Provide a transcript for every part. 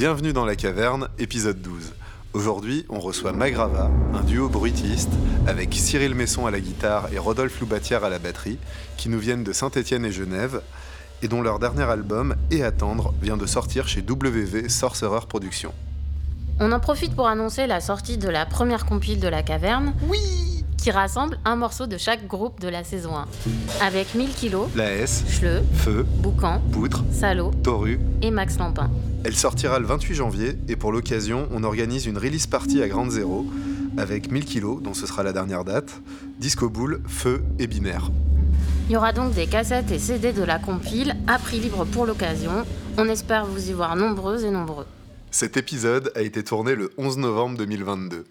Bienvenue dans la caverne, épisode 12. Aujourd'hui, on reçoit Magrava, un duo bruitiste, avec Cyril Messon à la guitare et Rodolphe Loubatière à la batterie, qui nous viennent de Saint-Étienne et Genève, et dont leur dernier album, Et Attendre, vient de sortir chez WV Sorcerer Productions. On en profite pour annoncer la sortie de la première compile de la caverne. Oui Qui rassemble un morceau de chaque groupe de la saison 1. Avec 1000 kilos, La S, Schleu, Feu, Boucan, Poutre, Salo Toru. et Max Lampin. Elle sortira le 28 janvier, et pour l'occasion, on organise une release party à Grande Zéro, avec 1000 kilos, dont ce sera la dernière date, Disco Boule, Feu et Binaire. Il y aura donc des cassettes et CD de la compile à prix libre pour l'occasion. On espère vous y voir nombreuses et nombreux. Cet épisode a été tourné le 11 novembre 2022.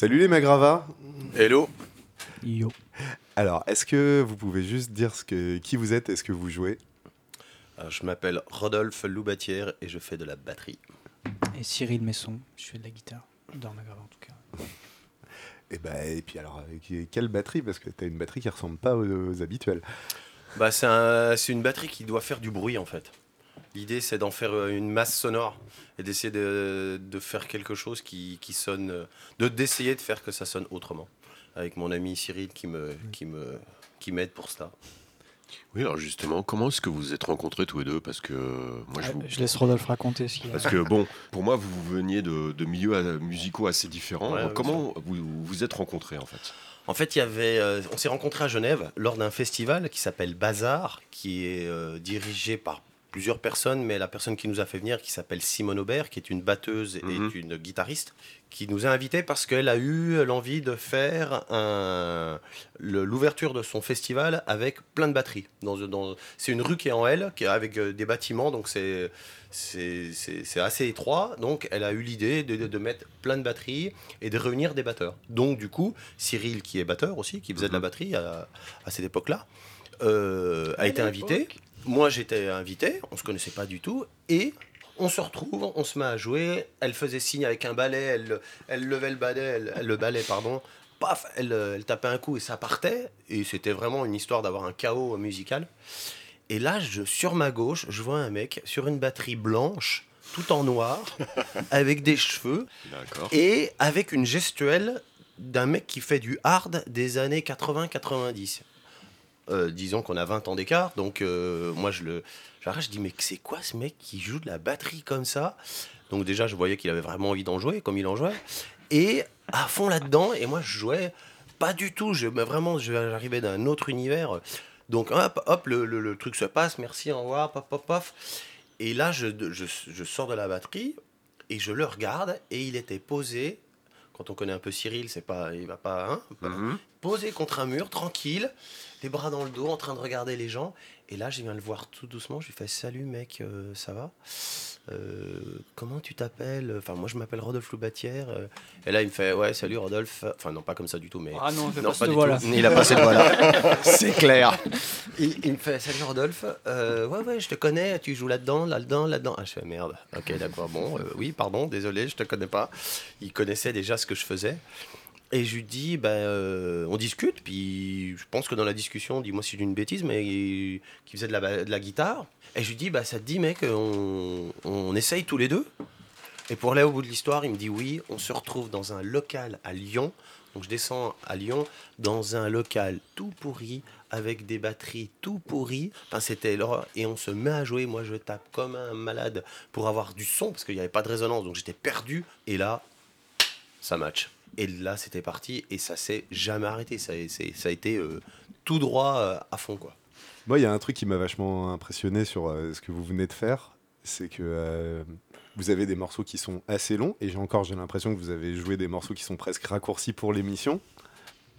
Salut les Magrava Hello Yo. Alors, est-ce que vous pouvez juste dire ce que, qui vous êtes et ce que vous jouez? Euh, Je m'appelle Rodolphe Loubatière et je fais de la batterie. Et Cyril Messon, je fais de la guitare. Dans ma grave en tout cas. et, bah, et puis alors, euh, quelle batterie? Parce que tu as une batterie qui ressemble pas aux, aux habituelles. Bah, c'est un- c'est une batterie qui doit faire du bruit en fait. L'idée c'est d'en faire euh, une masse sonore et d'essayer de, de faire quelque chose qui, qui sonne, euh, de d'essayer de faire que ça sonne autrement. Avec mon ami Cyril qui me qui me qui m'aide pour cela. Oui, alors justement, comment est-ce que vous vous êtes rencontrés tous les deux? Parce que euh, moi, je Ah, vous... je laisse Rodolphe raconter ce qu'il a. Parce que bon, pour moi, vous veniez de, de milieux musicaux assez différents. Ouais, comment vous vous êtes rencontrés en fait? En fait, il y avait, euh, on s'est rencontrés à Genève lors d'un festival qui s'appelle Bazar, qui est euh, dirigé par plusieurs personnes, mais la personne qui nous a fait venir, qui s'appelle Simone Aubert, qui est une batteuse Mhm. et une guitariste, qui nous a invités parce qu'elle a eu l'envie de faire un- l'ouverture de son festival avec plein de batteries. Dans, dans- c'est une rue qui est en L, qui est avec euh, des bâtiments, donc c'est c'est- c'est c'est assez étroit. Donc elle a eu l'idée de, de- de mettre plein de batteries et de réunir des batteurs. Donc du coup, Cyril, qui est batteur aussi, qui faisait de la batterie à, à cette époque-là, euh, a été invité. Moi, j'étais invité, on se connaissait pas du tout, et on se retrouve, on se met à jouer. Elle faisait signe avec un balai, elle, elle levait le balai, elle, elle- le balai, pardon. Paf, elle, elle tapait un coup et ça partait. Et c'était vraiment une histoire d'avoir un chaos musical. Et là, je, sur ma gauche, je vois un mec sur une batterie blanche, tout en noir, avec des cheveux et avec une gestuelle d'un mec qui fait du hard des années 80-90. Euh, disons qu'on a 20 ans d'écart, donc euh, moi je le j'arrête, je dis mais c'est quoi ce mec qui joue de la batterie comme ça? Donc déjà je voyais qu'il avait vraiment envie d'en jouer, comme il en jouait, et à fond là-dedans, et moi je jouais pas du tout, je, mais vraiment je- j'arrivais d'un autre univers, donc hop, hop, le, le- le truc se passe, merci, au revoir, pop, pop, pop, et là je, je, je sors de la batterie, et je le regarde, et il était posé, quand on connaît un peu Cyril, c'est pas, il va pas, hein, Mhm. posé contre un mur, tranquille, les bras dans le dos, en train de regarder les gens. Et là, je viens le voir tout doucement. Je lui fais Salut mec, euh, ça va? Euh, Comment tu t'appelles? Enfin, moi, je m'appelle Rodolphe Loubatière. euh. Et là, il me fait Ouais, salut Rodolphe. Enfin, non, pas comme ça du tout, mais. Ah non, Non, pas pas du voilà. tout. Il a passé le voilà. C'est clair. Il, il me fait Salut Rodolphe. Euh, ouais, ouais, je te connais. Tu joues là-dedans, là-dedans, là-dedans. Ah, je fais Merde. Ok, d'accord. Bon, oui, pardon, désolé, je te connais pas. Il connaissait déjà ce que je faisais. Et je lui dis, ben, euh, on discute, puis je pense que dans la discussion, dis-moi si j'ai une bêtise, mais qui faisait de la, de la guitare. Et je lui dis, bah, ça te dit, mec, on, on essaye tous les deux Et pour aller au bout de l'histoire, il me dit oui, on se retrouve dans un local à Lyon. Donc je descends à Lyon dans un local tout pourri, avec des batteries tout pourries. Enfin, c'était l'horreur. Et on se met à jouer. Moi, je tape comme un malade pour avoir du son, parce qu'il n'y avait pas de résonance, donc j'étais perdu. Et là, ça match. Et là, c'était parti, et ça s'est jamais arrêté. Ça, ça a été euh, tout droit euh, à fond, quoi. Moi, il y a un truc qui m'a vachement impressionné sur euh, ce que vous venez de faire, c'est que vous avez des morceaux qui sont assez longs, et j'ai encore j'ai l'impression que vous avez joué des morceaux qui sont presque raccourcis pour l'émission.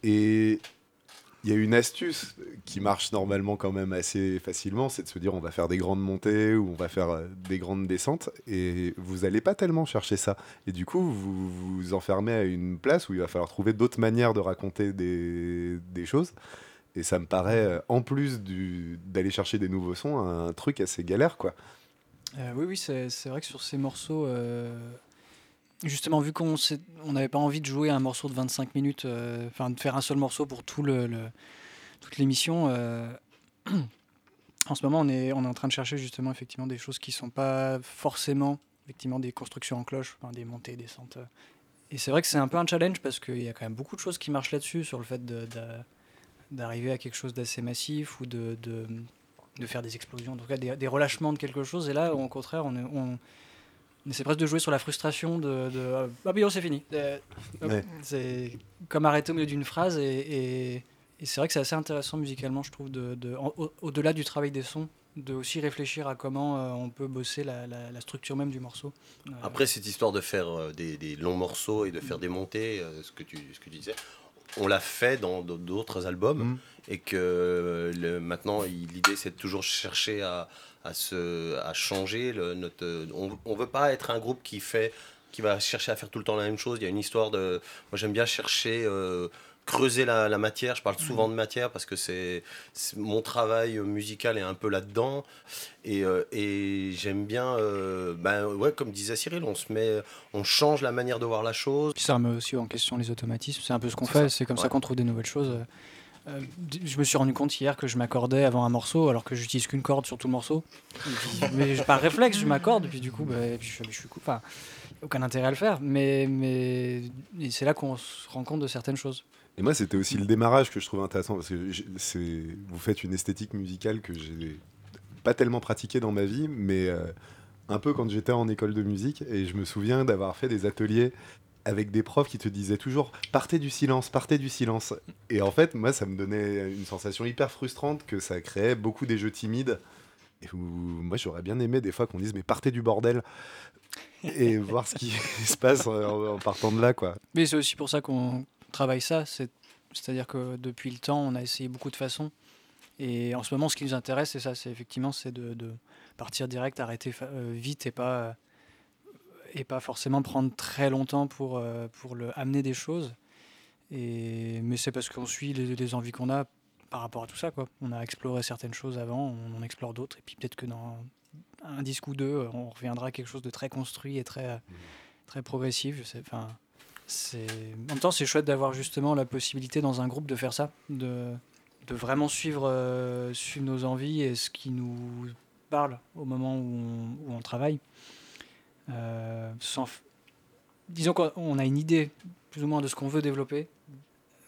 Et il y a une astuce qui marche normalement quand même assez facilement, c'est de se dire on va faire des grandes montées ou on va faire euh, des grandes descentes, et vous n'allez pas tellement chercher ça. Et du coup, vous vous enfermez à une place où il va falloir trouver d'autres manières de raconter des, choses. Et ça me paraît, euh, en plus d'aller chercher des nouveaux sons, un truc assez galère, quoi. Euh, oui, oui, c'est vrai que sur ces morceaux, justement, vu qu'on n'avait pas envie de jouer un morceau de 25 minutes, euh, enfin de faire un seul morceau pour toute l'émission, euh, en ce moment, on est, on est en train de chercher justement effectivement des choses qui sont pas forcément effectivement des constructions en cloche, enfin, des montées, des descentes. euh. Et c'est vrai que c'est un peu un challenge parce qu'il y a quand même beaucoup de choses qui marchent là-dessus, sur le fait d'arriver à quelque chose d'assez massif ou de, de, faire des explosions, en tout cas des, relâchements de quelque chose. Et là, au contraire, on, on essaie presque de jouer sur la frustration de, de ah mais oh, c'est fini. Euh, Ouais. C'est comme arrêter au milieu d'une phrase et, et- et c'est vrai que c'est assez intéressant musicalement, je trouve, de, de- en- au- au-delà du travail des sons, de aussi réfléchir à comment euh, on peut bosser la, la- la structure même du morceau. Euh, Après, cette histoire de faire euh, des, des longs morceaux et de faire des montées, euh, ce, que tu, ce que tu disais, on l'a fait dans d'autres albums Mhm. et que le- maintenant, l'idée, c'est de toujours chercher à, à, se, à changer. Le, notre, on ne veut pas être un groupe qui fait qui va chercher à faire tout le temps la même chose. Il y a une histoire de. Moi, j'aime bien chercher. euh, creuser la, la matière, je parle souvent de matière parce que c'est mon travail musical est un peu là-dedans et, euh, et j'aime bien, euh, ben ouais, comme disait Cyril, on se met, on change la manière de voir la chose. Puis ça remet aussi en question les automatismes. C'est un peu ce qu'on fait. C'est comme ça qu'on trouve des nouvelles choses. Euh, je me suis rendu compte hier que je m'accordais avant un morceau alors que j'utilise qu'une corde sur tout le morceau. Mais par réflexe, je m'accorde. Puis du coup, bah, puis je, je suis coup. Enfin, aucun intérêt à le faire. Mais, c'est là qu'on se rend compte de certaines choses. Et moi, c'était aussi le démarrage que je trouve intéressant parce que c'est- vous faites une esthétique musicale que j'ai pas tellement pratiquée dans ma vie, mais euh, un peu quand j'étais en école de musique. Et je me souviens d'avoir fait des ateliers avec des profs qui te disaient toujours partez du silence, partez du silence. Et en fait, moi, ça me donnait une sensation hyper frustrante que ça créait beaucoup des jeux timides. Et où, moi, j'aurais bien aimé des fois qu'on dise mais partez du bordel et voir ce qui se passe en, en partant de là, quoi. Mais c'est aussi pour ça qu'on travaille ça. c'est- C'est-à-dire que depuis le temps, on a essayé beaucoup de façons. Et en ce moment, ce qui nous intéresse, c'est ça. C'est effectivement, c'est de, de partir direct, arrêter euh, vite et pas et pas forcément prendre très longtemps pour euh, pour le amener des choses. Et mais c'est parce qu'on suit les, envies qu'on a par rapport à tout ça, quoi. On a exploré certaines choses avant, on en explore d'autres, et puis peut-être que dans un disque ou deux, on reviendra à quelque chose de très construit et très très progressif. Je sais. En même temps, c'est chouette d'avoir justement la possibilité dans un groupe de faire ça, de, de vraiment suivre, euh, suivre nos envies et ce qui nous parle au moment où où on travaille. Euh, sans f- Disons qu'on a une idée plus ou moins de ce qu'on veut développer,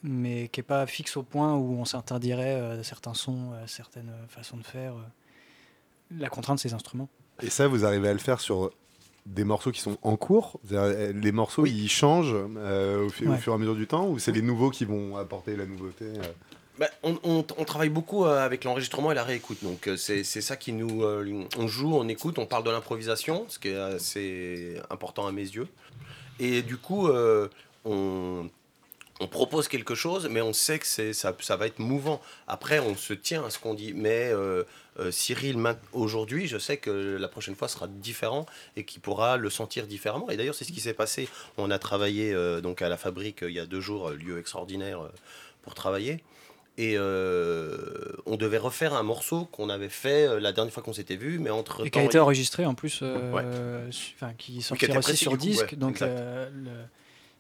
mais qui n'est pas fixe au point où on s'interdirait euh, certains sons, euh, certaines façons de faire. euh. La contrainte, c'est les instruments. Et ça, vous arrivez à le faire sur des morceaux qui sont en cours? Euh, Les morceaux, ils changent euh, au, fur et à mesure du temps Ou c'est les nouveaux qui vont apporter la nouveauté euh? Bah, on, travaille beaucoup euh, avec l'enregistrement et la réécoute. Donc euh, c'est ça qui nous... euh, on joue, on écoute, on parle de l'improvisation, ce qui est assez important à mes yeux. Et du coup, on, propose quelque chose, mais on sait que ça, va être mouvant. Après, on se tient à ce qu'on dit. Mais Cyril, aujourd'hui, je sais que la prochaine fois sera différent et qu'il pourra le sentir différemment. Et d'ailleurs, c'est ce qui s'est passé. On a travaillé donc à la fabrique il y a deux jours, lieu extraordinaire pour travailler. Et euh, on devait refaire un morceau qu'on avait fait euh, la dernière fois qu'on s'était vu, mais entre Et qui a été enregistré en plus, euh, enfin, qui sortira aussi précis, sur coup, disque. ouais, donc, euh,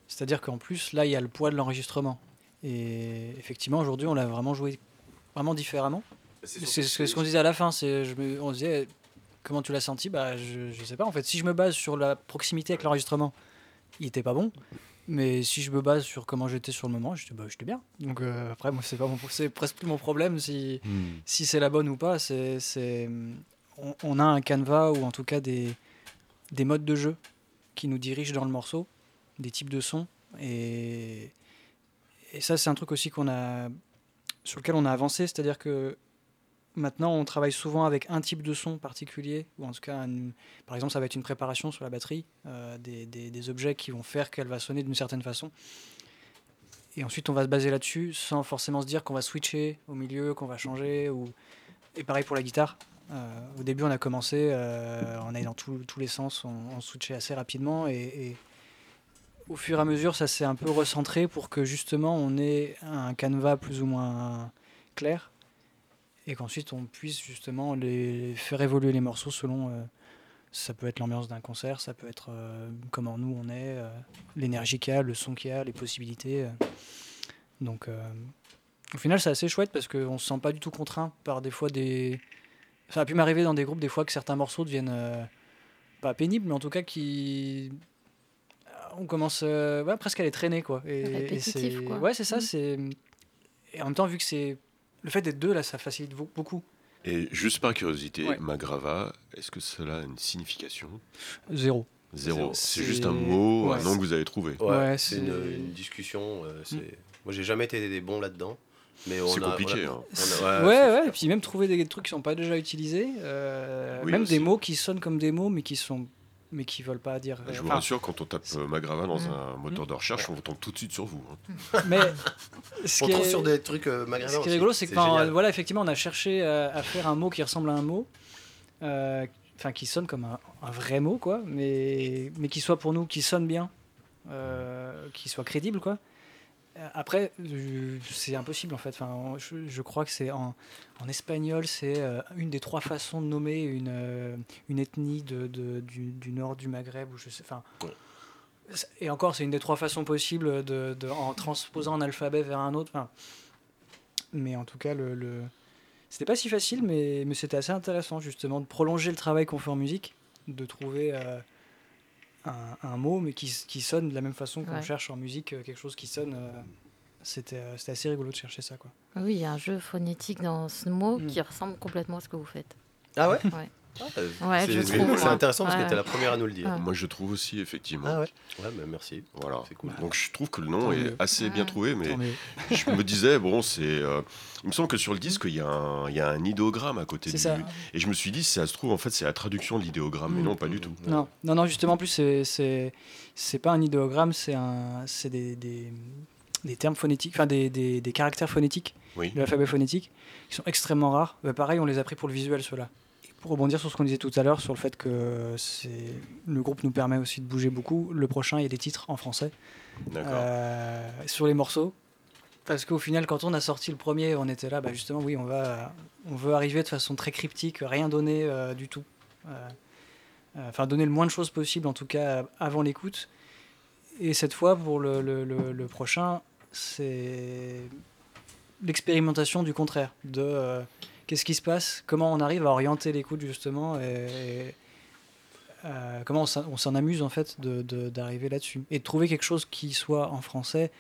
c'est-à-dire qu'en plus, là, il y a le poids de l'enregistrement. Et effectivement, aujourd'hui, on l'a vraiment joué vraiment différemment. C'est ce qu'on disait à la fin. C'est, je me- on disait, comment tu l'as senti? Bah, je, je sais pas. En fait, si je me base sur la proximité avec l'enregistrement, il était pas bon. Mais si je me base sur comment j'étais sur le moment, j'étais, bah, bien. Donc euh, après, moi, c'est pas mon- c'est presque plus mon problème si si c'est la bonne ou pas, c'est, c'est- on, on a un canevas ou en tout cas des, des modes de jeu qui nous dirigent dans le morceau, des types de sons. Et, et ça, c'est un truc aussi qu'on a, sur lequel on a avancé, c'est-à-dire que maintenant, on travaille souvent avec un type de son particulier, ou en tout cas, par exemple, ça va être une préparation sur la batterie, euh, des, objets qui vont faire qu'elle va sonner d'une certaine façon. Et ensuite, on va se baser là-dessus sans forcément se dire qu'on va switcher au milieu, qu'on va changer. Ou... Et pareil pour la guitare. Euh, au début, on a commencé, euh, on allait dans tous les sens, on, switchait assez rapidement. Et au fur et à mesure, ça s'est un peu recentré pour que justement on ait un canevas plus ou moins clair. Et qu'ensuite on puisse justement les faire évoluer les morceaux selon. euh, ça peut être l'ambiance d'un concert, ça peut être euh, comment nous on est, euh, l'énergie qu'il y a, le son qu'il y a, les possibilités. Donc, au final, c'est assez chouette parce qu'on se sent pas du tout contraint par des fois des. Ça a pu m'arriver dans des groupes des fois que certains morceaux deviennent pas pénibles, mais en tout cas qui. On commence ouais, presque à les traîner quoi. Et, Répétitif, quoi. Ouais, c'est ça. Mm. C'est et en même temps vu que c'est le fait d'être deux là, ça facilite beaucoup. Et juste par curiosité, Ouais. Magrava, est-ce que cela a une signification? Zéro. Zéro. C'est- juste un mot, Ouais. un nom que vous avez trouvé. Ouais, Ouais, c'est une, une discussion. euh, c'est- Moi, j'ai jamais été bon là-dedans. Mais on C'est a- compliqué, hein. on a- Ouais, ouais, et puis même trouver des trucs qui sont pas déjà utilisés, euh, Oui, même aussi. des mots qui sonnent comme des mots, mais qui sont, mais qui veulent pas dire. Je vous enfin, rassure, quand on tape euh, Magrava dans Mm. un moteur de recherche, on tombe tout de suite sur vous. hein. mais ce On est, sur des trucs euh, maghrébins ce qui est rigolo, c'est que voilà, effectivement, on a cherché à, à faire un mot qui ressemble à un mot, euh, enfin qui sonne comme un, un vrai mot quoi, mais mais qui soit pour nous, qui sonne bien, euh, qui soit crédible quoi. Euh, Après, c'est impossible en fait. Enfin, en- je, je crois que c'est en, en espagnol, c'est euh, une des trois façons de nommer une, euh, une ethnie de, de- du, du nord du Maghreb ou je sais. Enfin, et encore, c'est une des trois façons possibles de, de- en transposant un alphabet vers un autre. Enfin, mais en tout cas, le, le- c'était pas si facile, mais, mais c'était assez intéressant justement de prolonger le travail qu'on fait en musique, de trouver euh, un, un mot, mais qui, sonne de la même façon qu'on Ouais. cherche en musique euh, quelque chose qui sonne. euh, c'était euh, c'était assez rigolo de chercher ça, quoi. Oui, il y a un jeu phonétique dans ce mot Mm. qui ressemble complètement à ce que vous faites. Ah ouais? Ouais. Ah, Ouais, c'est- ouais. intéressant parce que tu es la première à nous le dire. Ouais. Moi, je trouve aussi, effectivement. Ah ouais Ouais, mais merci. Voilà. Cool. Donc, je trouve que le nom Tant est mieux. assez bien trouvé, mais je me disais, bon, c'est. euh, il me semble que sur le disque, il y, a un- il y a un idéogramme à côté C'est du. ça. Et je me suis dit, si ça se trouve, en fait, c'est la traduction de l'idéogramme, mais non, pas du tout. Non, non, non, justement, en plus, c'est- pas un idéogramme, c'est un, c'est des, des, des termes phonétiques, enfin des, des, des caractères phonétiques Oui. de l'alphabet phonétique qui sont extrêmement rares. Bah, pareil, on les a pris pour le visuel, ceux-là. Pour rebondir sur ce qu'on disait tout à l'heure, sur le fait que c'est le groupe nous permet aussi de bouger beaucoup, le prochain, il y a des titres en français euh, sur les morceaux. Parce qu'au final, quand on a sorti le premier, on était là, bah justement, oui, on, va, on veut arriver de façon très cryptique, rien donner euh, du tout. Euh, Enfin, donner le moins de choses possible, en tout cas, avant l'écoute. Et cette fois, pour le, le- le- le prochain, c'est l'expérimentation du contraire. De qu'est-ce qui se passe, comment on arrive à orienter l'écoute, justement, euh, comment on s'en- amuse, en fait, d'arriver là-dessus? Et de trouver quelque chose qui soit en français,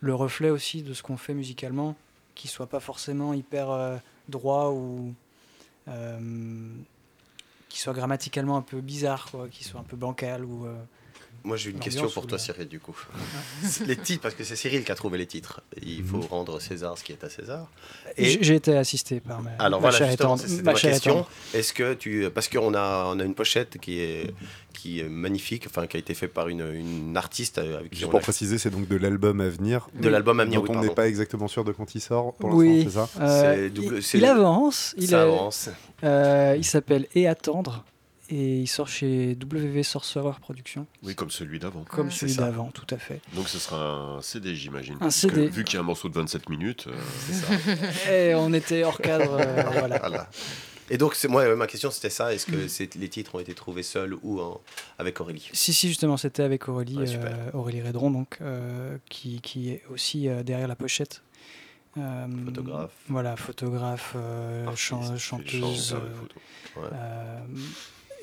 le reflet aussi de ce qu'on fait musicalement, qui soit pas forcément hyper euh, droit ou euh, qui soit grammaticalement un peu bizarre, qui soit un peu bancal ou Moi, j'ai une question pour ou toi, Cyril, du coup. les titres, parce que c'est Cyril qui a trouvé les titres. Il faut rendre César ce qui est à César. Et J'ai été assisté par ma, alors ma voilà, justement, c'était question. Est-ce que tu, parce qu'on a, on a une pochette qui est, qui est magnifique, enfin qui a été faite par une, une artiste avec qui Juste on pour a- préciser, c'est donc de l'album à venir. de l'album à venir. dont oui, on n'est pas exactement sûr de quand il sort pour Oui, l'instant, c'est ça euh, double- il, avance. Il, Ça a- avance. euh, il s'appelle Et attendre et il sort chez WV Sorcerer Productions, Oui, comme celui d'avant. comme Ouais. celui d'avant, tout à fait. Donc, ce sera un CD, j'imagine. Un CD. Vu qu'il y a un morceau de 27 minutes. euh, C'est ça. Et on était hors cadre, euh, voilà. Voilà. Et donc, c'est moi, ma question, c'était ça. Est-ce que c'est- les titres ont été trouvés seuls ou en- avec Aurélie? Si, si, justement, c'était avec Aurélie, Ouais, euh, Aurélie Redron, donc, euh, qui, qui est aussi euh, derrière la pochette. Euh, Photographe. Voilà, photographe, euh, Artiste, chan- chanteuse.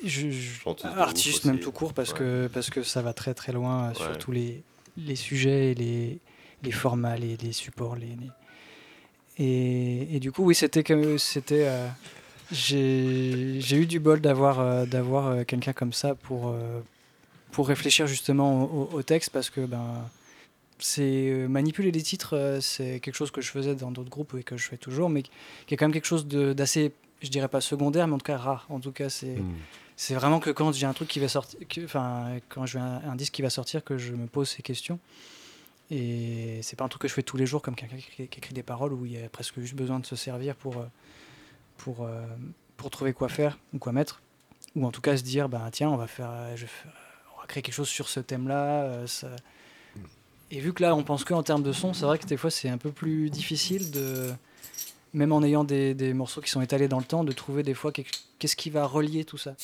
Je- je- artiste même tout court parce, Ouais. que, parce que ça va très très loin euh, sur Ouais. tous les, les sujets et les, les formats, les, les supports. Les, les- Et, et du coup, oui, c'était que c'était. euh, j'ai eu du bol d'avoir euh, d'avoir euh, quelqu'un comme ça pour, pour réfléchir justement au, texte parce que ben, c'est manipuler les titres, c'est quelque chose que je faisais dans d'autres groupes et que je fais toujours, mais qui est quand même quelque chose d'assez, je dirais pas secondaire, mais en tout cas rare. En tout cas, c'est Hmm. C'est vraiment que quand j'ai un truc qui va sortir, enfin, quand j'ai un, un disque qui va sortir, que je me pose ces questions. Et c'est pas un truc que je fais tous les jours comme quelqu'un qui, écrit- qui écrit des paroles où il y a presque juste besoin de se servir pour, euh, pour, euh, pour trouver quoi faire ou quoi mettre. Ou en tout cas se dire, bah, tiens, on va, faire, je vais faire- on va créer quelque chose sur ce thème-là. euh, ça- Et vu que là, on pense que en termes de son, c'est vrai que des fois, c'est un peu plus difficile de. Même en ayant des, morceaux qui sont étalés dans le temps, de trouver des fois qu'est-ce qui va relier tout ça.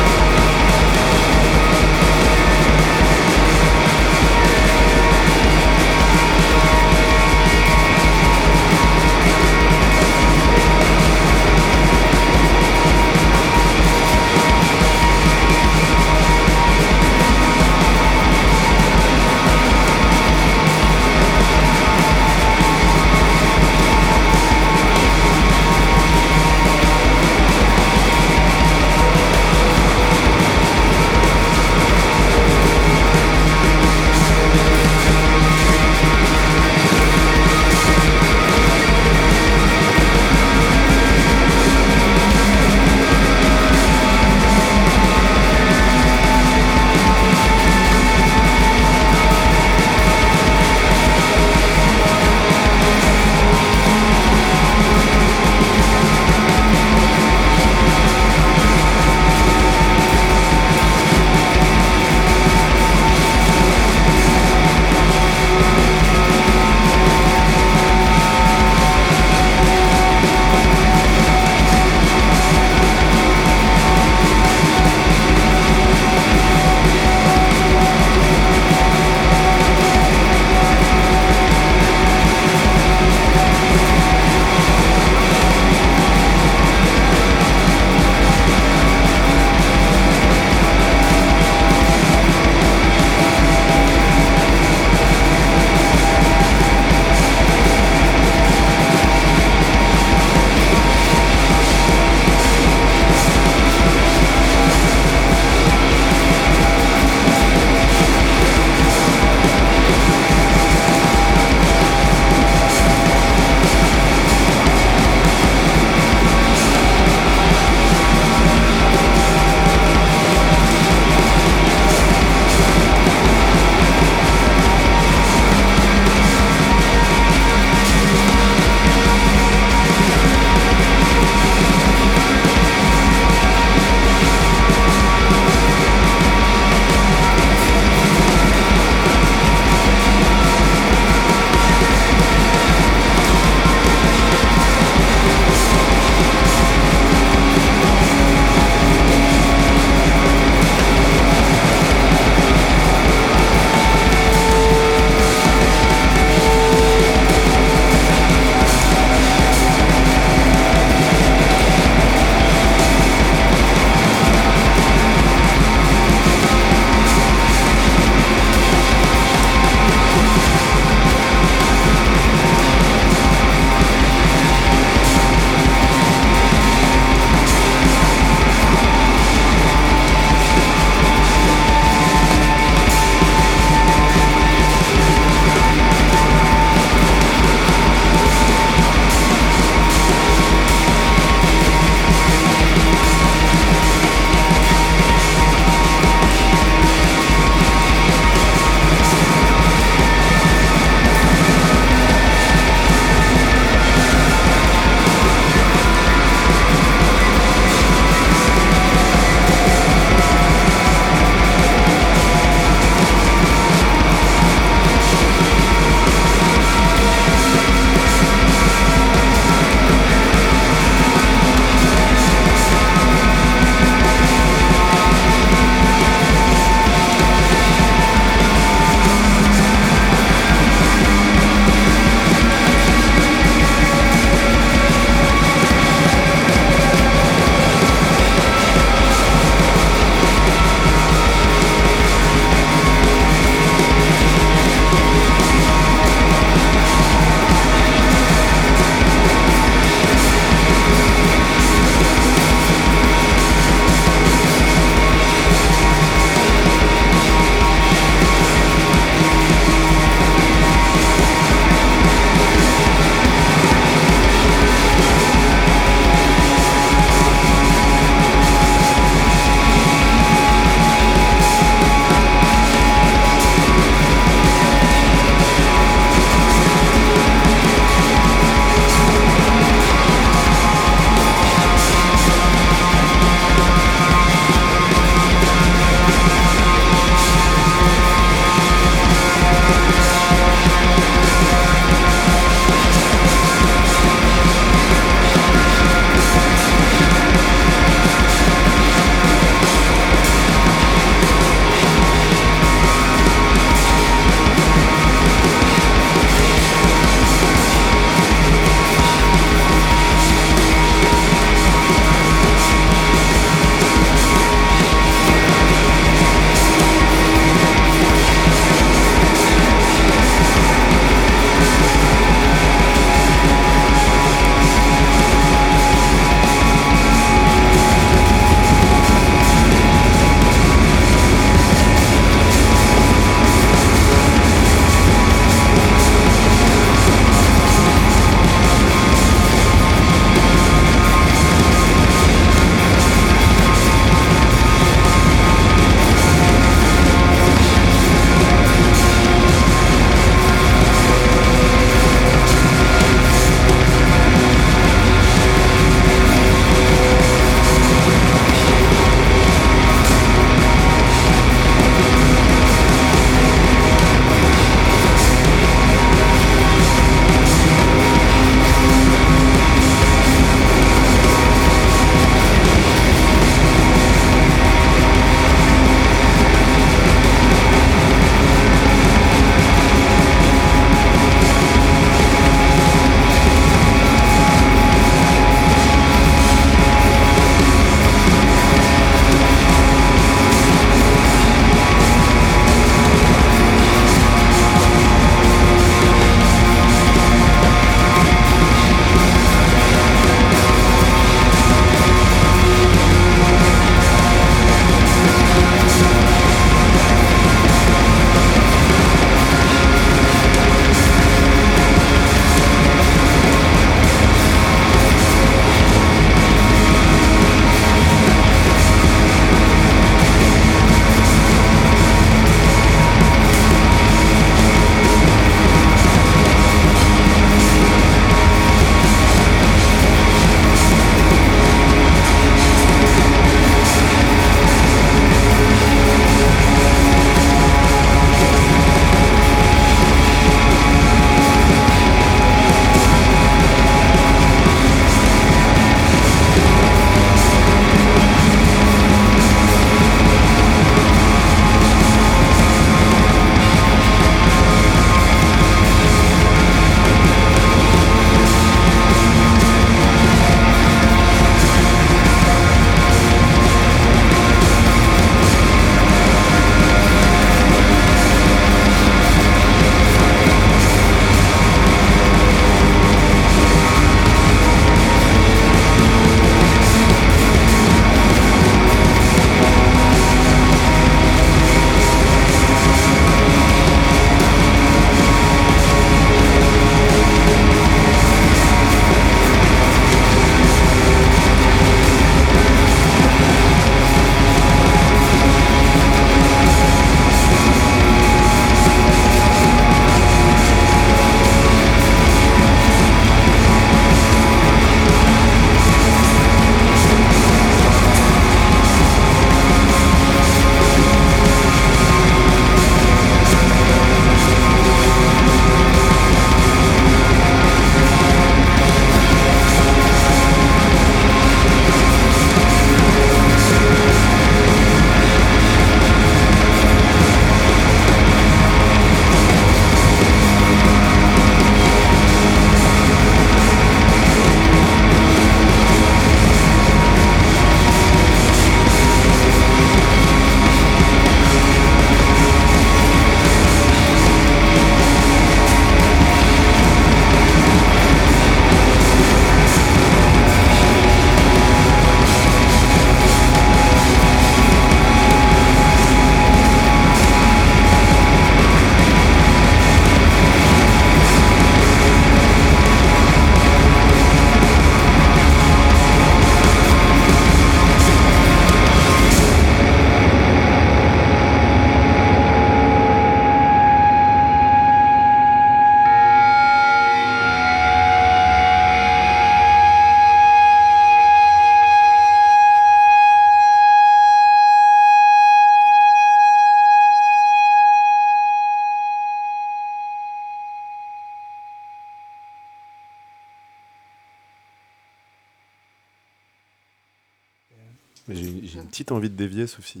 J'ai j'ai une petite envie de dévier, sauf si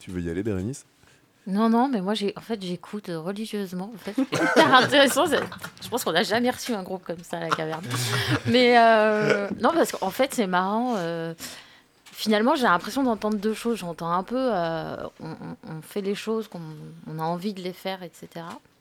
tu veux y aller, Bérénice? Non, non, mais moi, j'ai, en fait, j'écoute euh, religieusement. En fait, c'est hyper intéressant. c'est- Je pense qu'on n'a jamais reçu un groupe comme ça à la caverne. Mais euh, non, parce qu'en fait, c'est marrant. euh, finalement, j'ai l'impression d'entendre deux choses. J'entends un peu, euh, on fait les choses qu'on on a envie de les faire, etc.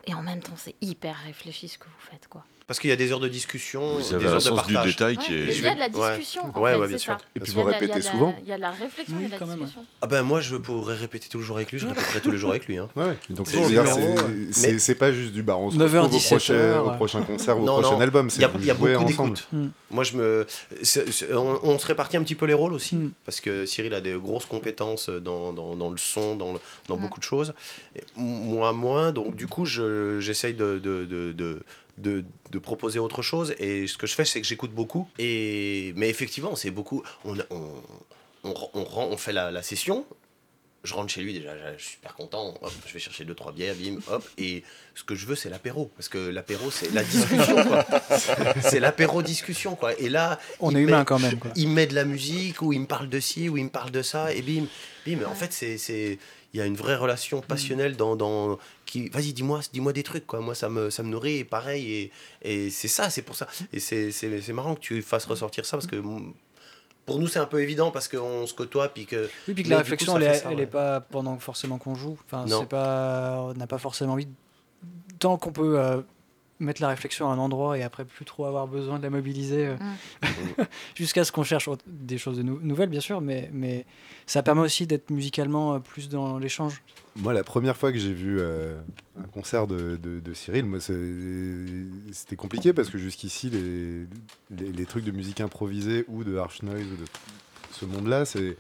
Et en même temps, c'est hyper réfléchi ce que vous faites, quoi. Parce qu'il y a des heures de discussion, Vous des avez un heures de sens du partage. détail qui Ouais, est. il y a de la Ouais. discussion. en Ouais, fait, ouais, c'est bien sûr. ça. Et puis Il y a vous de la- il y a répétez de la- souvent. Il y a de la réflexion Oui, et de la quand même, ouais. discussion. Ah ben moi je pourrais répéter tous les jours avec lui, je répéterai tous les jours avec lui. Hein. Ouais, donc C'est je veux dire, numéro, c'est- ouais. c'est Mais- c'est pas juste du bar, on se 9h, retrouve au prochain, 17h, au prochain concert ou au Non, prochain non. album, Il c'est y a, vous il y a jouez beaucoup ensemble. d'écoute. Mm. Moi je me, c'est- c'est- on, on se répartit un petit peu les rôles aussi, Mm. parce que Cyril a des grosses compétences dans, dans, dans le son, dans, le- dans Mm. beaucoup de choses. Et moi moins, donc du coup je- j'essaye de, de, de, de, de- de proposer autre chose. Et ce que je fais, c'est que j'écoute beaucoup. Et, mais effectivement, c'est beaucoup. On, on, on, on, rend- on fait la, la session. Je rentre chez lui déjà, je suis super content. Hop, je vais chercher deux trois bières, bim, hop. Et ce que je veux, c'est l'apéro, parce que l'apéro, c'est la discussion, quoi. C'est l'apéro discussion, quoi. Et là, On est met- humain quand même. Quoi. il met de la musique ou il me parle de ci ou il me parle de ça et bim bim en fait c'est il y a une vraie relation passionnelle dans, dans qui vas-y dis-moi dis-moi des trucs quoi moi ça me ça me nourrit et pareil et, et c'est ça c'est pour ça et c'est c'est c'est marrant que tu fasses ressortir ça parce que mm, pour nous c'est un peu évident parce qu'on se côtoie puis que Oui, puis que la coup, réflexion, elle, ça, elle ouais. est pas pendant forcément qu'on joue. Enfin, Non. c'est pas, on n'a pas forcément envie. Tant qu'on peut euh, mettre la réflexion à un endroit et après plus trop avoir besoin de la mobiliser euh, jusqu'à ce qu'on cherche des choses de nou- nouvelles, bien sûr, mais, mais ça permet aussi d'être musicalement euh, plus dans l'échange. Moi, la première fois que j'ai vu euh, un concert de, de- de Cyril, c'était compliqué parce que jusqu'ici, les, les, les trucs de musique improvisée ou de harsh noise ou de ce monde-là, c'est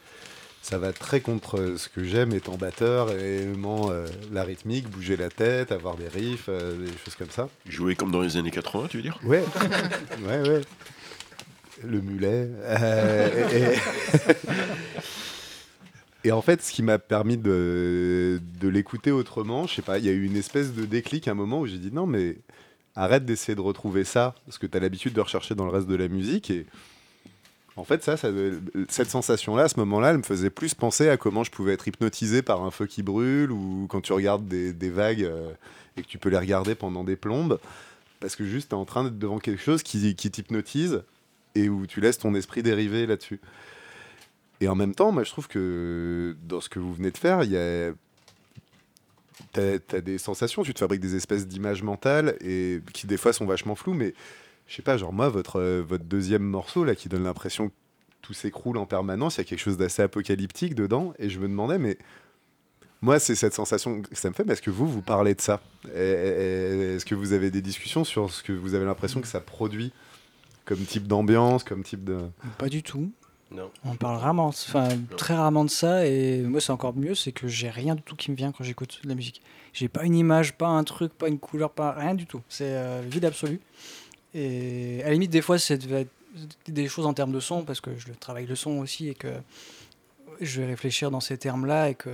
ça va très contre euh, ce que j'aime étant batteur et aimant euh, la rythmique, bouger la tête, avoir des riffs, euh, des choses comme ça. Jouer comme dans les années 80, tu veux dire? Ouais, ouais, ouais. Le mulet. euh, et... et en fait, ce qui m'a permis de, de l'écouter autrement, je sais pas, il y a eu une espèce de déclic à un moment où j'ai dit non, mais arrête d'essayer de retrouver ça, ce que tu as l'habitude de rechercher dans le reste de la musique. Et en fait, ça, cette sensation-là, à ce moment-là, elle me faisait plus penser à comment je pouvais être hypnotisé par un feu qui brûle ou quand tu regardes des, vagues euh, et que tu peux les regarder pendant des plombes parce que juste tu es en train d'être devant quelque chose qui, qui t'hypnotise et où tu laisses ton esprit dériver là-dessus. Et en même temps, moi je trouve que dans ce que vous venez de faire, il y a as des sensations, tu te fabriques des espèces d'images mentales et qui des fois sont vachement floues, mais je sais pas, genre moi votre euh, votre deuxième morceau là qui donne l'impression que tout s'écroule en permanence, il y a quelque chose d'assez apocalyptique dedans et je me demandais mais moi, c'est cette sensation que ça me fait. Mais est-ce que vous, vous parlez de ça? Est-ce que vous avez des discussions sur ce que vous avez l'impression que ça produit comme type d'ambiance, comme type de... Pas du tout. non On parle rarement, enfin très rarement de ça, et moi c'est encore mieux, c'est que j'ai rien du tout qui me vient quand j'écoute de la musique. J'ai pas une image, pas un truc, pas une couleur, pas rien du tout. C'est euh, vide absolu. Et à la limite, des fois, c'est des choses en termes de son, parce que je travaille le son aussi, et que je vais réfléchir dans ces termes-là, et que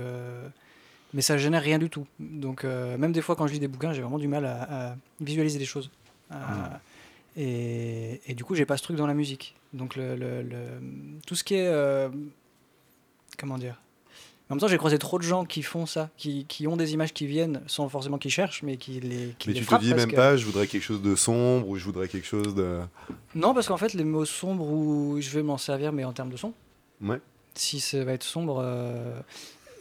mais ça génère rien du tout. Donc euh, même des fois quand je lis des bouquins, j'ai vraiment du mal à, à visualiser les choses. À- et, et du coup, j'ai pas ce truc dans la musique. Donc le, le- le- tout ce qui est euh, comment dire. En même temps, j'ai croisé trop de gens qui font ça, qui, qui ont des images qui viennent sans forcément qu'ils cherchent, mais qui les qui Mais les tu te dis même que- pas, je voudrais quelque chose de sombre ou je voudrais quelque chose de... Non, parce qu'en fait, les mots sombres, où je vais m'en servir, mais en termes de son. Ouais. Si ça va être sombre, euh,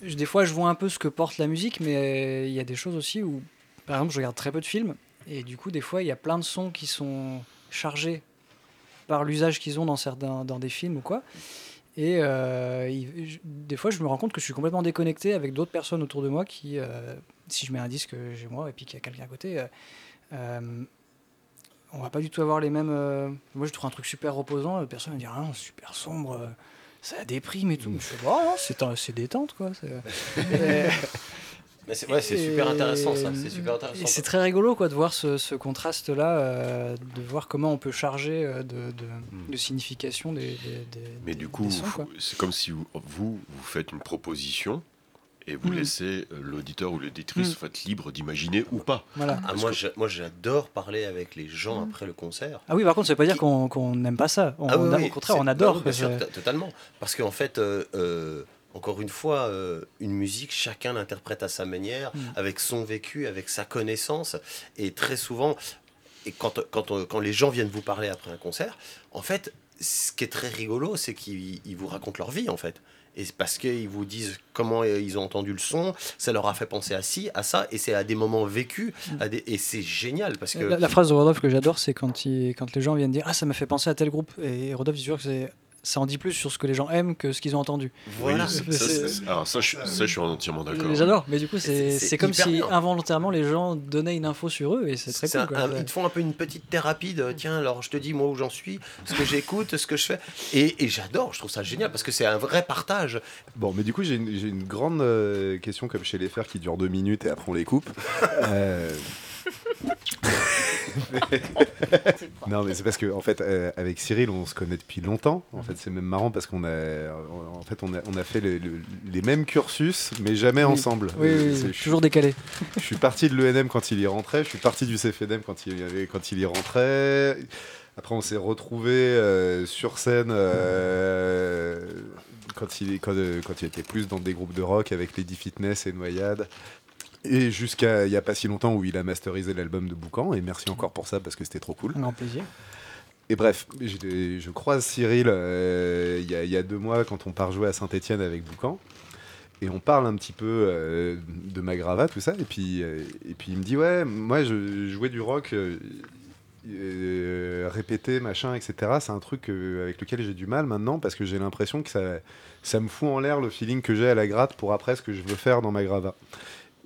des fois, je vois un peu ce que porte la musique, mais il y a des choses aussi où, par exemple, je regarde très peu de films, et du coup, des fois, il y a plein de sons qui sont chargés par l'usage qu'ils ont dans certains dans des films ou quoi. Et euh, il- je- des fois, je me rends compte que je suis complètement déconnecté avec d'autres personnes autour de moi qui, euh, si je mets un disque chez moi et puis qu'il y a quelqu'un à côté, euh, euh, on va pas du tout avoir les mêmes. euh, Moi, je trouve un truc super reposant, personne va dire ah, super sombre, euh, ça déprime et tout. Je fais non, c'est détente quoi. Et- mais c'est ouais, c'est super intéressant ça c'est super intéressant c'est très rigolo quoi de voir ce, ce contraste-là, euh, de voir comment on peut charger euh, de, de, de signification des, des- des- Mais du coup, c'est comme si vous, vous, vous faites une proposition et vous Mm. laissez euh, l'auditeur ou l'auditrice Mm. en fait, libre d'imaginer ou pas. Voilà. Ah, moi, j'adore parler avec les gens Mm. après le concert. Ah oui, par contre, ça veut pas dire qu'on qu'on n'aime pas ça. On, Ah oui, a- oui, au contraire, on adore. que ça- to- totalement. Parce qu'en fait, euh, euh, encore une fois, euh, une musique, chacun l'interprète à sa manière, Mm. avec son vécu, avec sa connaissance. Et très souvent, et quand, quand, on- quand les gens viennent vous parler après un concert, en fait, ce qui est très rigolo, c'est qu'ils ils vous racontent leur vie, en fait. Et c'est parce qu'ils vous disent comment euh, ils ont entendu le son, ça leur a fait penser à ci, à ça, et c'est à des moments vécus, à des- et c'est génial parce que La, la phrase de Rodolphe que j'adore, c'est quand, il- quand les gens viennent dire Ah, ça m'a fait penser à tel groupe. Et Rodolphe dit toujours que c'est- ça en dit plus sur ce que les gens aiment que ce qu'ils ont entendu. voilà. Oui, ça, alors ça, je, suis- ça, je suis entièrement d'accord. J'adore, mais du coup, c'est comme si bien. involontairement les gens donnaient une info sur eux et c'est très cool. un- quoi. un- ils te font un peu une petite thérapie de tiens, alors je te dis moi où j'en suis, ce que j'écoute, ce que je fais. Et, et j'adore, je trouve ça génial parce que c'est un vrai partage. Bon, mais du coup, j'ai une, j'ai une grande euh, question comme chez les fers qui dure deux minutes et après on les coupe. Euh, non, mais c'est parce que en fait, euh, avec Cyril, on se connaît depuis longtemps. En fait, c'est même marrant parce qu'on a, en fait, on a, on a fait le- le- les mêmes cursus, mais jamais Oui. ensemble. Oui, Euh, oui, c'est- oui, je- toujours décalé. Je suis parti de l'ENM quand il y rentrait, je suis parti du CFDM quand il, y avait- quand il y rentrait. Après, on s'est retrouvés sur scène euh, quand, il, quand, euh, quand il était plus dans des groupes de rock avec Lady Fitness et Noyade. Et jusqu'à il n'y a pas si longtemps où il a masterisé l'album de Boucan. Et merci encore pour ça parce que c'était trop cool. Un grand plaisir. Et bref, je croise Cyril euh, il y, a- il y a deux mois quand on part jouer à Saint-Etienne avec Boucan. Et on parle un petit peu euh, de Magrava, tout ça. Et puis, euh, et puis il me dit Ouais, moi je jouais du rock, répéter, machin, etc. C'est un truc avec lequel j'ai du mal maintenant parce que j'ai l'impression que ça, ça me fout en l'air le feeling que j'ai à la gratte pour après ce que je veux faire dans Magrava.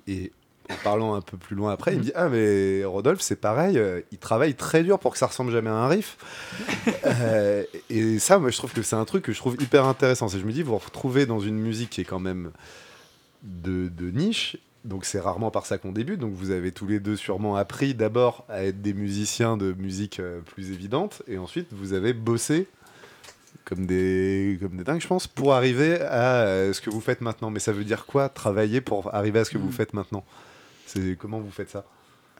Et en parlant un peu plus loin après, il me dit Ah, mais Rodolphe, c'est pareil, euh, il travaille très dur pour que ça ressemble jamais à un riff. Euh, et ça, moi, je trouve que c'est un truc que je trouve hyper intéressant. C'est je me dis, vous vous retrouvez dans une musique qui est quand même de, de niche. Donc c'est rarement par ça qu'on débute. Donc vous avez tous les deux sûrement appris d'abord à être des musiciens de musique euh, plus évidente, et ensuite vous avez bossé comme des comme des dingues, je pense, pour arriver à euh, ce que vous faites maintenant. Mais ça veut dire quoi travailler pour arriver à ce que vous Mm. faites maintenant? C'est comment vous faites ça?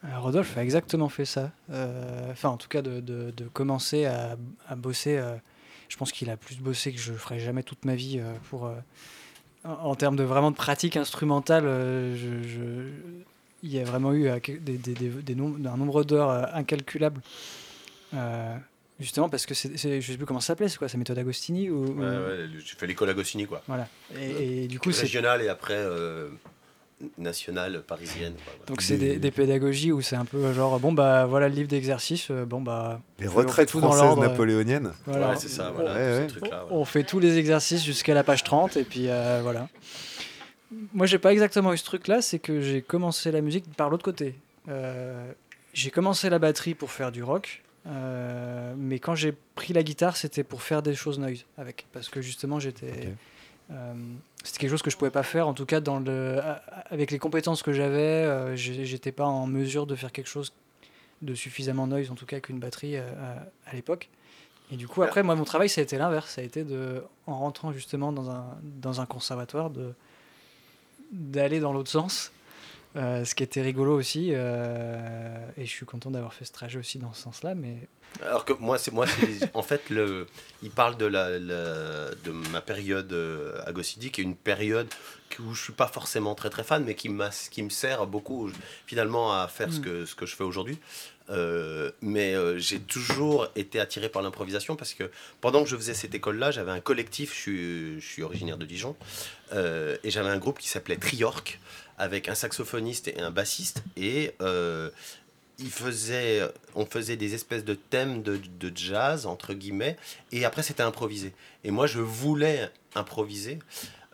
Euh, Rodolphe a exactement fait ça. Euh, Enfin, en tout cas, de, de- de commencer à, à bosser. euh, je pense qu'il a plus bossé que je ferai jamais toute ma vie euh, pour. euh, en, en termes de vraiment de pratique instrumentale, euh, je, je- il y a vraiment eu euh, des, des, des, des nombres- un nombre d'heures euh, incalculable. Euh, justement parce que c'est, c'est- je sais plus comment ça s'appelait, c'est quoi, c'est méthode Agostini ou, ou- Ouais, ouais, j'ai fait l'école Agostini, quoi. Voilà. Et, et du coup, c'est Régionale et après euh, nationale, parisienne. quoi, voilà. donc c'est des, des pédagogies où c'est un peu genre bon bah voilà le livre d'exercice, euh, bon bah Les retraites tout dans françaises l'ordre, euh, napoléoniennes voilà. Ouais, c'est ça, voilà, Ouais, ce ouais. truc-là. On fait tous les exercices jusqu'à la page 30 et puis euh, voilà. Moi, j'ai pas exactement eu ce truc-là, c'est que j'ai commencé la musique par l'autre côté. Euh, j'ai commencé la batterie pour faire du rock, euh, mais quand j'ai pris la guitare, c'était pour faire des choses noise avec, parce que justement, j'étais. Euh, c'était quelque chose que je pouvais pas faire, en tout cas dans le, a- avec les compétences que j'avais, euh, j'étais pas en mesure de faire quelque chose de suffisamment noise, en tout cas qu'une batterie euh, à, à l'époque. Et du coup, après, moi, mon travail, ça a été l'inverse. Ça a été de, en rentrant justement dans un, dans un conservatoire, de d'aller dans l'autre sens. Euh, ce qui était rigolo aussi. euh, et je suis content d'avoir fait ce trajet aussi dans ce sens-là. Mais Alors que moi, c'est moi, en fait le. Il parle de la, la- de ma période euh, à Goscinny, qui est une période où je suis pas forcément très très fan, mais qui m'a, qui me sert beaucoup finalement à faire ce Mm. que ce que je fais aujourd'hui. Euh, mais euh, j'ai toujours été attiré par l'improvisation parce que pendant que je faisais cette école-là, j'avais un collectif. Je suis, je suis originaire de Dijon euh, et j'avais un groupe qui s'appelait Triorc avec un saxophoniste et un bassiste et euh, on faisait des espèces de thèmes de, jazz, entre guillemets, et après c'était improvisé. Et moi je voulais improviser,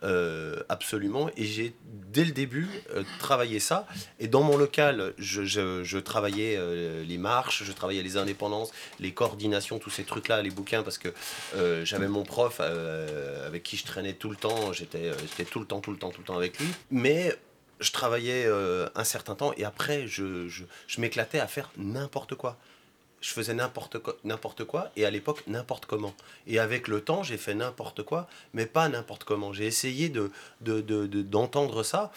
euh, absolument, et j'ai dès le début euh, travaillé ça. Et dans mon local, je, travaillais euh, les marches, je travaillais les indépendances, les coordinations, tous ces trucs-là, les bouquins, parce que j'avais mon prof avec qui je traînais tout le temps, j'étais j'étais tout le temps, tout le temps, tout le temps avec lui. Mais je travaillais euh, un certain temps et après je, je, m'éclatais à faire n'importe quoi. je faisais n'importe quoi, et à l'époque, n'importe comment. Et avec le temps, j'ai fait n'importe quoi, mais pas n'importe comment. J'ai essayé de, de, de- de- d'entendre ça.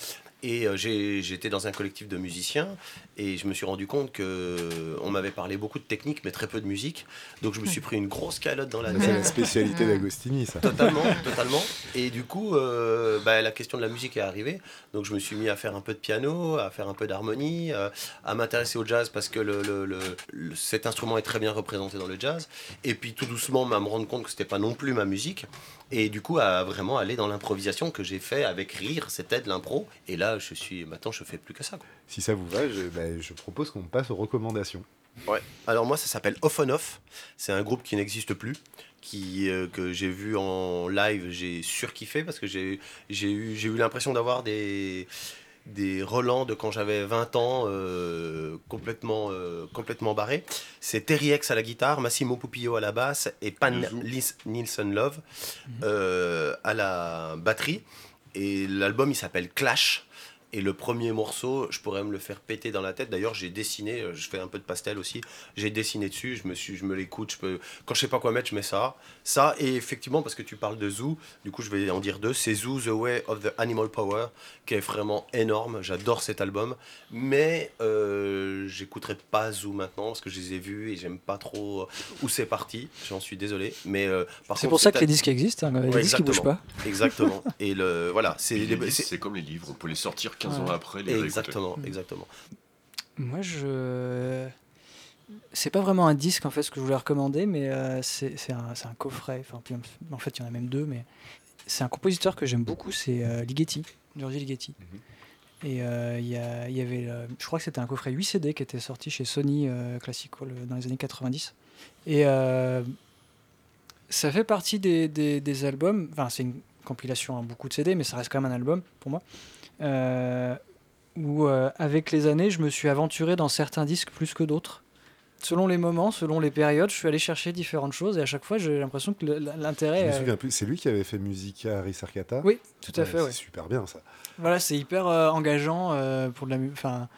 Et euh, j'étais dans un collectif de musiciens et je me suis rendu compte que euh, on m'avait parlé beaucoup de technique mais très peu de musique. Donc je me suis pris une grosse calotte dans la C'est la tête. spécialité d'Agostini, ça. Totalement, totalement. Et du coup, euh, bah, la question de la musique est arrivée. Donc je me suis mis à faire un peu de piano, à faire un peu d'harmonie, euh, à m'intéresser au jazz parce que le, le- le- le- cet instrument est très bien représenté dans le jazz. Et puis tout doucement, à me rendre compte que c'était pas non plus ma musique. Et du coup, à vraiment aller dans l'improvisation que j'ai fait avec rire, c'était de l'impro. Et là, je suis maintenant, je fais plus que ça. quoi. Si ça vous va, je, bah, je propose qu'on passe aux recommandations. Ouais. Alors moi, ça s'appelle Off on Off. C'est un groupe qui n'existe plus, qui euh, que j'ai vu en live, j'ai surkiffé parce que j'ai j'ai eu j'ai eu l'impression d'avoir des des relents de quand j'avais 20 ans euh, complètement euh, complètement barrés. C'est Terry X à la guitare, Massimo Pupillo à la basse et Pan Nielsen Love euh, à la batterie. Et l'album il s'appelle Clash. Et le premier morceau, je pourrais me le faire péter dans la tête. D'ailleurs, j'ai dessiné, euh, je fais un peu de pastel aussi. J'ai dessiné dessus, je me suis, je me l'écoute. Je peux, quand je sais pas quoi mettre, je mets ça, ça. Et effectivement, parce que tu parles de Zoo, du coup, je vais en dire deux. C'est Zoo, The Way of the Animal Power, qui est vraiment énorme. J'adore cet album, mais euh, j'écouterai pas Zoo maintenant parce que je les ai vus et j'aime pas trop où c'est parti. J'en suis désolé, mais euh, par C'est pour ça que les disques existent, hein, les Ouais, disques qui bougent pas. Exactement. Et le voilà, c'est- c'est comme les livres, on peut les sortir 15 Ouais. ans après, les réécouter. exactement, Mm. exactement. Moi, je. C'est pas vraiment un disque en fait ce que je voulais recommander, mais euh, c'est c'est un, coffret. Enfin, puis, en fait, il y en a même deux, mais c'est un compositeur que j'aime beaucoup, c'est euh, Ligeti, Giorgi Ligeti. Et euh, il y, a- il y avait, euh, je crois que c'était un coffret 8 CD qui était sorti chez Sony euh, Classical euh, dans les années 90. Et euh, ça fait partie des, des- des albums, enfin c'est une compilation à beaucoup de CD, mais ça reste quand même un album pour moi, euh, où euh, avec les années je me suis aventuré dans certains disques plus que d'autres. Selon les moments, selon les périodes, je suis allé chercher différentes choses et à chaque fois j'ai l'impression que l'intérêt... euh. C'est lui qui avait fait Musica Ricercata Oui, tout à fait. C'est ouais. super bien, ça. Voilà, c'est hyper euh, engageant euh, pour de la Enfin,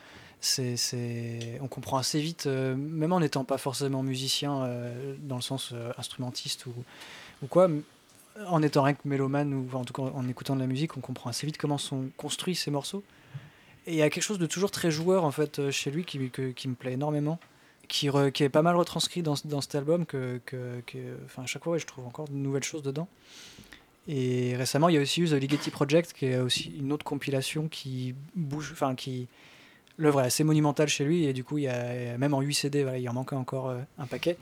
c'est, c'est- on comprend assez vite, euh, même en n'étant pas forcément musicien euh, dans le sens euh, instrumentiste ou, ou quoi, en étant rien que mélomane ou en tout cas en écoutant de la musique, on comprend assez vite comment sont construits ces morceaux. Et il y a quelque chose de toujours très joueur en fait euh, chez lui qui, que- qui me plaît énormément, qui, qui est pas mal retranscrit dans, dans cet album, que, que, enfin, à chaque fois je trouve encore de nouvelles choses dedans. Et récemment, il y a aussi eu The Ligeti Project, qui est aussi une autre compilation qui bouge, enfin qui l'œuvre est assez monumentale chez lui et du coup, il y a même en 8 CD, il en manquait encore euh, un paquet.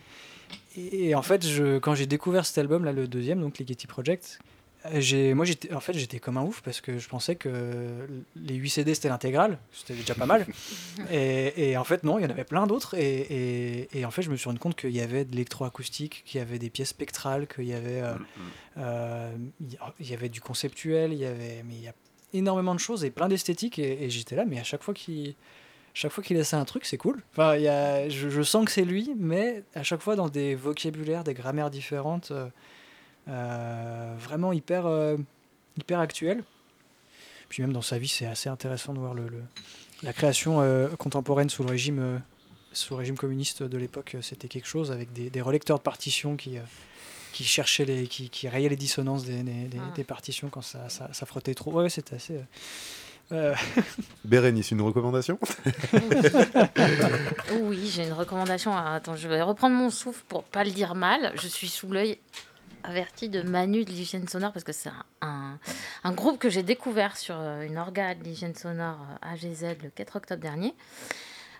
Et, et en fait, je, quand j'ai découvert cet album là, le deuxième, donc Ligeti Project, euh, moi j'étais, en fait, j'étais comme un ouf parce que je pensais que les 8 CD c'était l'intégrale, c'était déjà pas mal. et, et en fait, non, il y en avait plein d'autres. Et, et- et en fait, je me suis rendu compte qu'il y avait de l'électroacoustique, qu'il y avait des pièces spectrales, qu'il y avait. euh, Mm, mm. euh, il y- avait du conceptuel, il y avait, mais il y a énormément de choses et plein d'esthétiques et, et j'étais là, mais à chaque fois qu'il, chaque fois qu'il essaie un truc, c'est cool. Enfin, y a, je, je sens que c'est lui, mais à chaque fois dans des vocabulaires, des grammaires différentes, euh, euh, vraiment hyper, euh, hyper actuel. Puis même dans sa vie, c'est assez intéressant de voir le, le- la création euh, contemporaine sous le régime. sous le régime communiste de l'époque, c'était quelque chose avec des, des relecteurs de partitions qui, qui cherchaient les, qui, qui rayaient les dissonances des, des- des- Ah. des partitions quand ça, ça, ça frottait trop. Ouais, c'était assez. Euh, Bérénice, une recommandation? Oui, j'ai une recommandation. Ah, Attends, je vais reprendre mon souffle pour pas le dire mal. Je suis sous l'œil averti de Manu de l'hygiène sonore parce que c'est un, un- groupe que j'ai découvert sur euh, une orga de l'hygiène sonore euh, AGZ le 4 octobre dernier.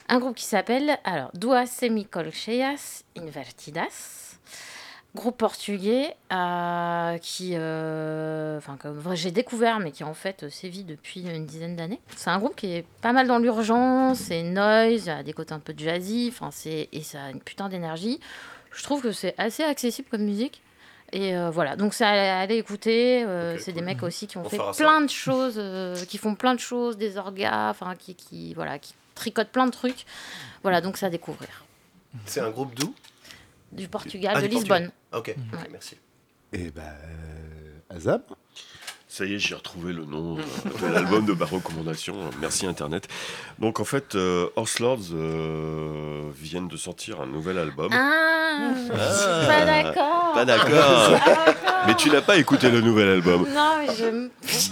Un groupe qui s'appelle alors Duas Semicolcheias Invertidas. Groupe portugais euh, qui, euh, enfin, j'ai découvert, mais qui en fait euh, sévit depuis une dizaine d'années. C'est un groupe qui est pas mal dans l'urgence, c'est noise, il y a des côtés un peu jazzy, enfin, c'est et ça a une putain d'énergie. Je trouve que c'est assez accessible comme musique. Et euh, voilà, donc c'est à aller écouter. euh, c'est des mecs aussi qui ont On fait ça. plein de choses, euh, qui font plein de choses, des orgas, enfin qui, qui voilà, qui tricotent plein de trucs. Voilà, donc c'est à découvrir. C'est un groupe d'où? Du Portugal, Ah, de du Portugal. Lisbonne. Ok, merci. Eh ben, euh, Azam Ça y est, j'ai retrouvé le nom euh, de l'album de ma recommandation. Merci Internet. Donc en fait, euh, Horse Lords euh, viennent de sortir un nouvel album. Ah, Ah. pas d'accord. Pas d'accord. Mais tu n'as pas écouté le nouvel album. Non, mais je.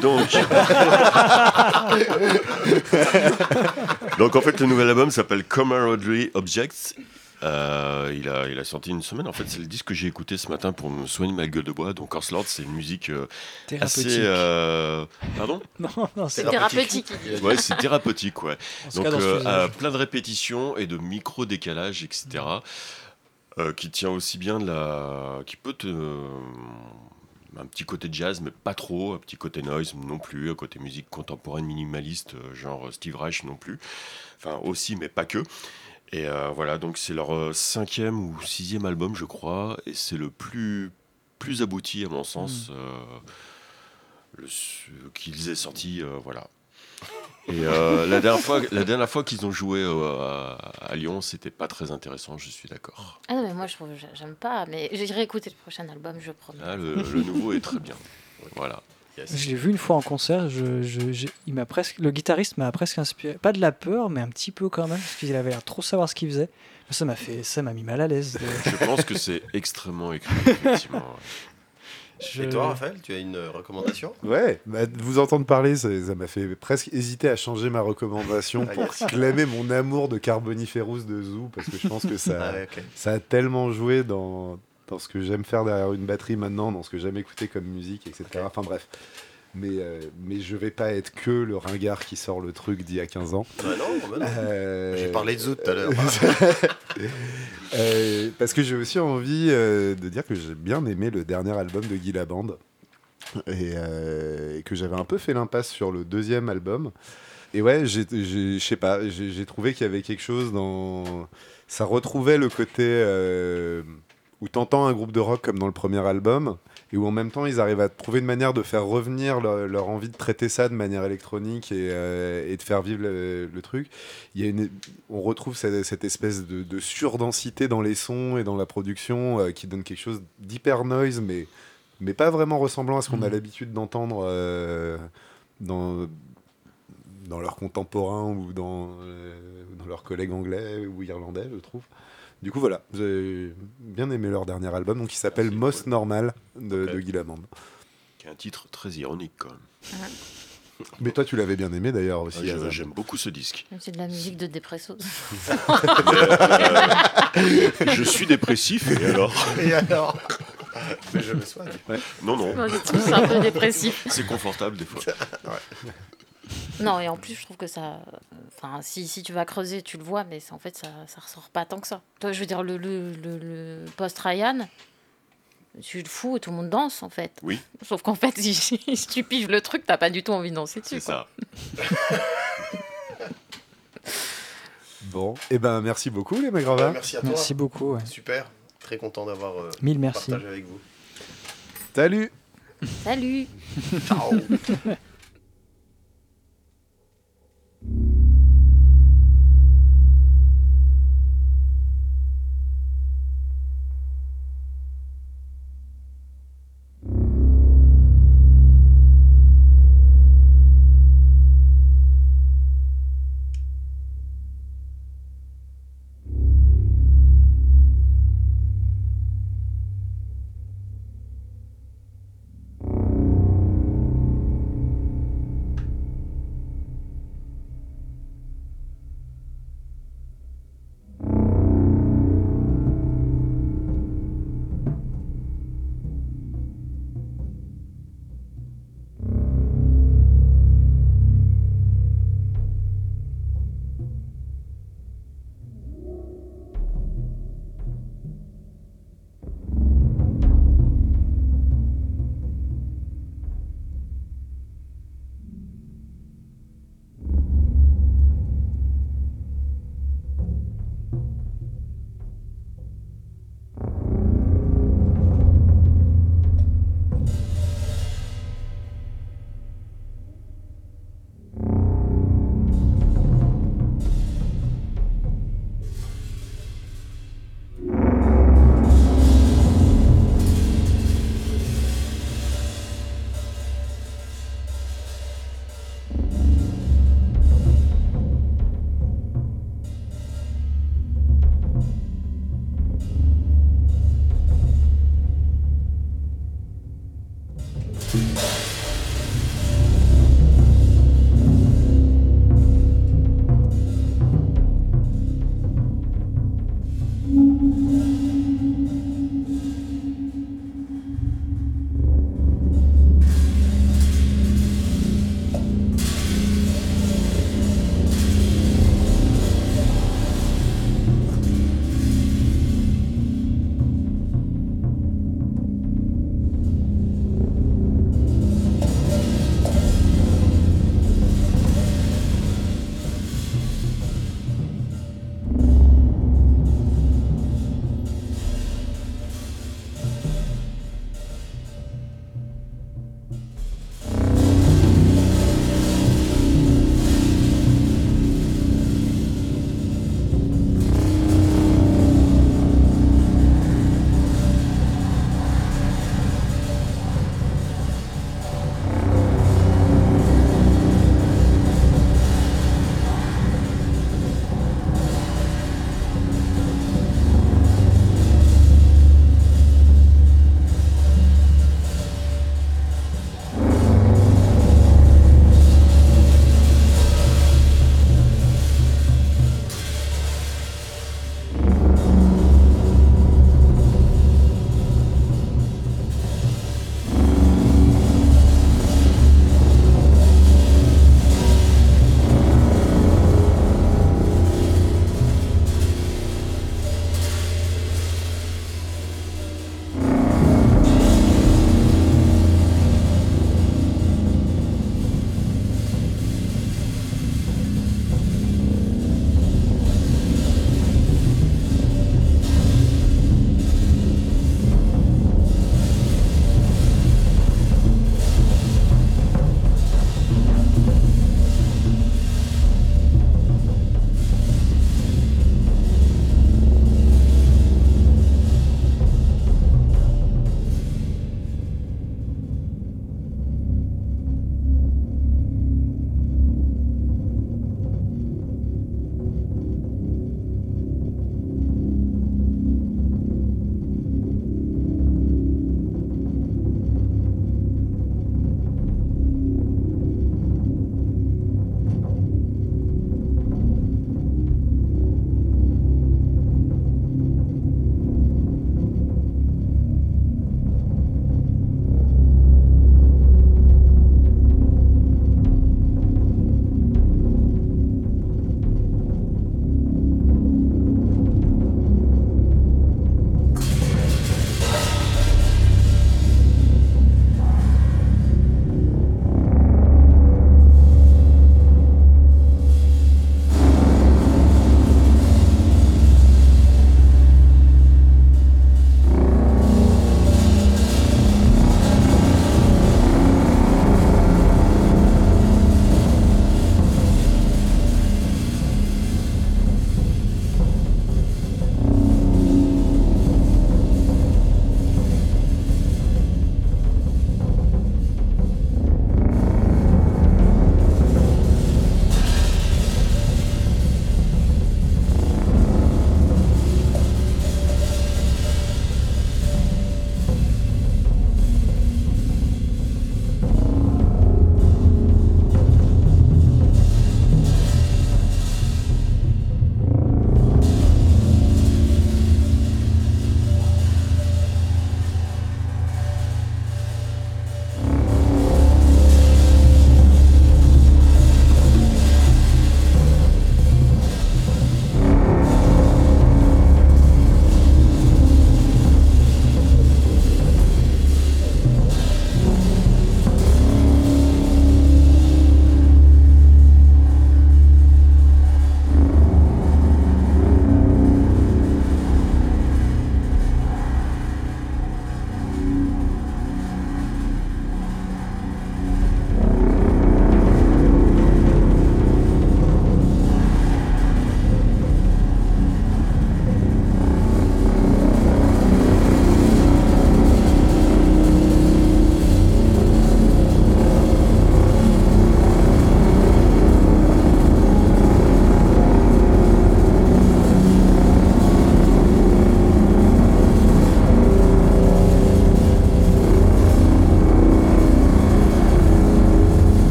Donc, donc en fait, le nouvel album s'appelle Camaraderie Objects. Euh, il, a, il a sorti une semaine. En fait, c'est le disque que j'ai écouté ce matin pour me soigner ma gueule de bois. Donc, Horse Lords, c'est une musique euh, Thérapeutique. assez. euh, Pardon Non, non, c'est thérapeutique. Dit. Ouais, c'est thérapeutique, ouais. Donc, euh, plein de répétitions et de micro-décalages, etc. euh, qui tient aussi bien de la. qui peut te. un petit côté jazz, mais pas trop, un petit côté noise non plus, un côté musique contemporaine minimaliste, genre Steve Reich non plus. Enfin, aussi, mais pas que. Et euh, voilà, donc c'est leur euh, cinquième ou sixième album, je crois, et c'est le plus, plus abouti, à mon sens, euh, le- ce qu'ils aient sorti, euh, voilà. Et euh, la dernière fois, la dernière fois qu'ils ont joué euh, à, à Lyon, c'était pas très intéressant, je suis d'accord. Ah non, mais moi, je j'aime pas. Mais j'irai écouter le prochain album, je promets. Là, le, le nouveau est très bien. Voilà. Je l'ai vu une fois en concert. Je, je- j'ai- il m'a presque, le guitariste m'a presque inspiré, pas de la peur, mais un petit peu quand même, parce qu'il avait l'air trop savoir ce qu'il faisait. Ça m'a fait, ça m'a mis mal à l'aise. de- Je pense que c'est extrêmement écrit, effectivement. ouais. Je- Et toi, Raphaël, tu as une euh, recommandation? Ouais, bah, vous entendre parler, ça ça m'a fait presque hésiter à changer ma recommandation Ah, pour yes. clamer mon amour de Carboniferous de Zoo, parce que je pense que ça, Ah ouais, ça a tellement joué dans, dans ce que j'aime faire derrière une batterie maintenant, dans ce que j'aime écouter comme musique, etc. Enfin bref. Mais, euh, mais je vais pas être que le ringard qui sort le truc d'il y a 15 ans. Bah non, bah non. Euh, J'ai parlé de Zoot tout à l'heure. Euh, parce que j'ai aussi envie euh, de dire que j'ai bien aimé le dernier album de Guy Laband et, et que j'avais un peu fait l'impasse sur le deuxième album. Et ouais, je sais pas, j'ai trouvé qu'il y avait quelque chose dans. Ça retrouvait le côté où t'entends un groupe de rock comme dans le premier album et où en même temps ils arrivent à trouver une manière de faire revenir leur, leur envie de traiter ça de manière électronique et, euh, et de faire vivre le, le truc. Il y a une, on retrouve cette, cette espèce de, de surdensité dans les sons et dans la production euh, qui donne quelque chose d'hyper noise, mais, mais pas vraiment ressemblant à ce qu'on a Mhm. l'habitude d'entendre euh, dans, dans leurs contemporains ou dans, dans leurs collègues anglais ou irlandais, je trouve. Du coup, voilà, j'ai bien aimé leur dernier album, donc qui s'appelle Moss cool. Normal de, Ok. de Guy Lamond. Qui est un titre très ironique, quand même. Mais toi, tu l'avais bien aimé d'ailleurs Ah, aussi. Azam. J'aime beaucoup ce disque. C'est de la musique de Depresso. Je suis dépressif, et alors Et alors Mais je me soigne. Non, non, Moi, je trouve ça un peu dépressif. c'est confortable des fois. Non, et en plus, je trouve que ça. Enfin, si, si tu vas creuser, tu le vois, mais en fait, ça, ça ressort pas tant que ça. Toi, je veux dire, le, le, le, le post-Ryan, tu le fous et tout le monde danse, en fait. Oui. Sauf qu'en fait, si, si tu piges le truc, t'as pas du tout envie de danser dessus. C'est ça. Bon, et ben merci beaucoup les Magravas. Merci à toi. Merci beaucoup. ouais. Super. Très content d'avoir euh, Mille merci. partagé avec vous. Salut Salut Ciao.